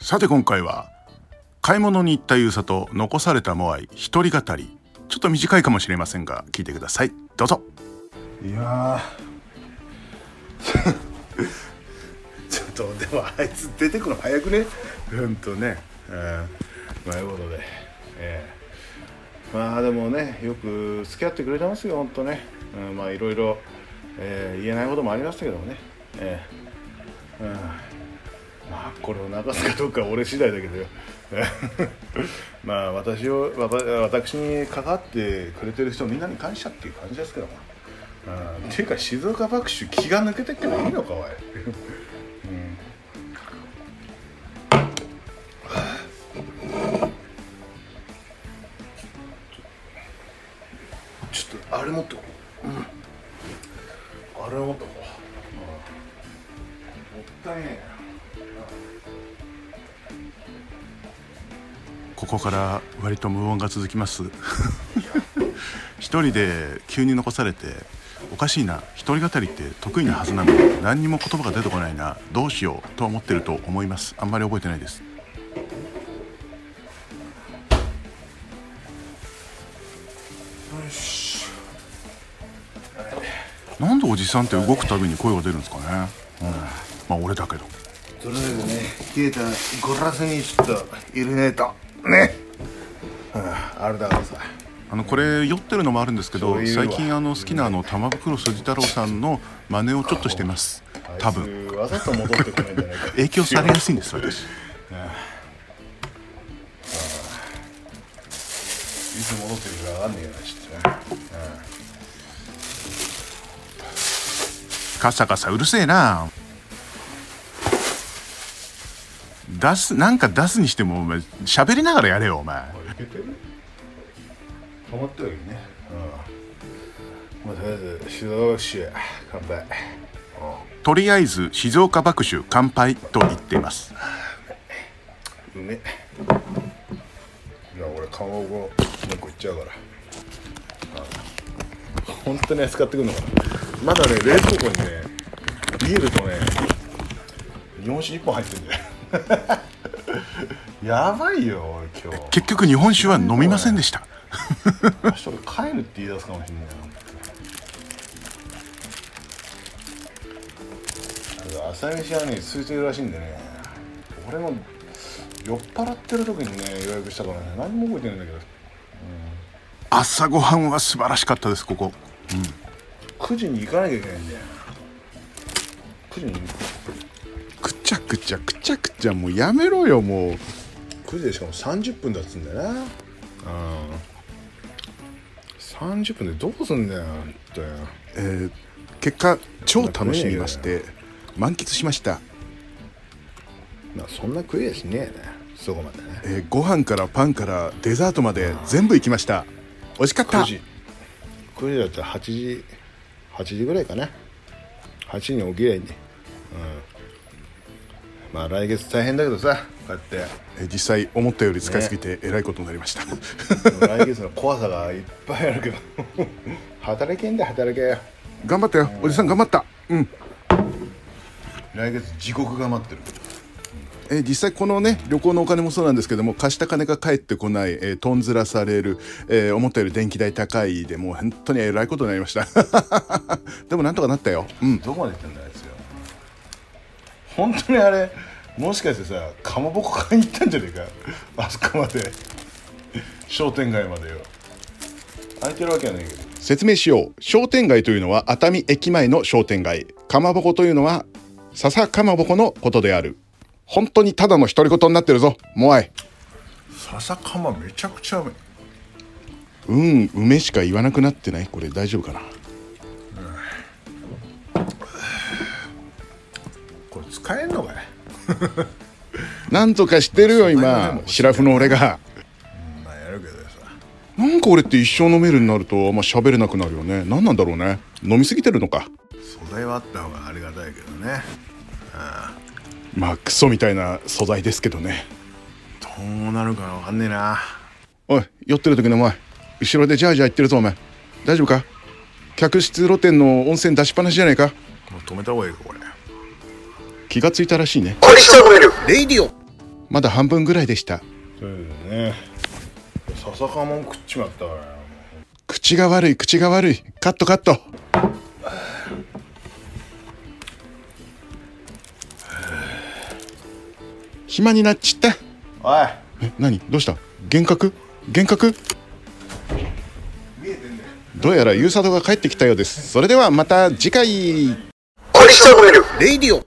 さて今回は買い物に行ったゆうさと残されたモアイ一人語り。ちょっと短いかもしれませんが聞いてください。どうぞ。いや ちょっとでもあいつ出てくの早くね。ほんとね。うんまあいうことで。ええまあでもねよく付き合ってくれてますよほんとね、うん、まあいろいろ、えー言えないこともありましたけどもね。ええうん。まあこれを流すかどうかは俺次第だけどよ。まあ私を私に関わってくれてる人みんなに感謝っていう感じですけども、うん、ていうか静岡爆酒気が抜けてっけどいいのかおい、うん。ちょっとあれ持ってこう、うん、あれ持ってこう、うん、もったいねえな。ここから割と無音が続きます。一人で急に残されておかしいな一人語りって得意なはずなのに何にも言葉が出てこないなどうしようと思ってると思います。あんまり覚えてないです。よし。なんでおじさんって動くたびに声が出るんですかね、うん、まあ俺だけど。とりあえずね冷えたグラスにちょっと入れないと。ね、うん、あれだからさ。あのこれ酔ってるのもあるんですけど最近あの好きなあの玉袋筋太郎さんの真似をちょっとしてます。多分。わざと戻ってこないんじゃないか影響されやすいんです私。いつ戻ってくるかわかんねえよなちょっとね、カサカサうるせえな出すなんか出すにしてもお前喋りながらやれよお前。止まってるわけね。うん。まあとりあえず静岡市乾杯。とりあえず静岡爆酒乾杯と言っています。うめえ。いや俺かまぼこもう一個いっちゃうから。あ本当に使ってくるのかな。まだね冷凍庫にねビールとね日本酒1本入ってるんだよ やばいよ俺今日。結局日本酒は飲みませんでした。明日俺帰るって言い出すかもしれない。な朝飯はね空いてるらしいんでね。俺も酔っ払ってる時にね予約したからね何も覚えてないんだけど。朝ごはんは素晴らしかったですここ。9時に行かなきゃいけないんだよ。9時にくちゃくちゃくちゃくちゃもうやめろよもう。9時でしかも30分だっつうんだよな。うん。30分でどうすんだよほんとよ。えー結果超楽しみまして満喫しました、まあそんな食いやしねえな。そこまでね。えーご飯からパンからデザートまで全部行きました。美味しかった。9時9時だったら8時8時ぐらいかな。8時に起きりゃいいねうんまあ来月大変だけどさこうやって。えー実際思ったより使いすぎてえらいことになりました、来月の怖さがいっぱいあるけど。働けんだ働けよ。頑張ったよ。おじさん頑張った。うん。来月地獄が待ってる。えー実際このね旅行のお金もそうなんですけども貸した金が返ってこない、えー、とんずらされる、えー思ったより電気代高いでもう本当にえらいことになりました。でもなんとかなったよ。うん。どこまで行ってんだよ本当にあれもしかしてさかまぼこ買いに行ったんじゃねえか？あそこまで。商店街までよ。空いてるわけはないけど。説明しよう。商店街というのは熱海駅前の商店街。かまぼこというのは笹かまぼこのことである。本当にただの独り言になってるぞ。モアイ笹かまめちゃくちゃうめえ。うん梅しか言わなくなってない。これ大丈夫かな？これ使えんのかい？なんとかしてるよ今。シラフの俺が。まあやるけどさ。なんか俺って一生飲めるになるとあんま喋れなくなるよね。何なんだろうね。飲みすぎてるのか。素材はあった方がありがたいけどね。まあクソみたいな素材ですけどね。どうなるかわかんねえな。おい酔ってる時のお前。後ろでジャージャー言ってるぞお前。大丈夫か？客室露天の温泉出しっぱなしじゃないか？もう止めた方がいいかこれ気がついたらしいね。クリスタルレディオ。まだ半分ぐらいでした。というでね。笹かもん食っちまったから。口が悪い口が悪い。カットカット。暇になっちった。おい。え何？どうした？幻覚？幻覚？どうやらユーサドが帰ってきたようです。それではまた次回。クリスチャンウェルレイディオ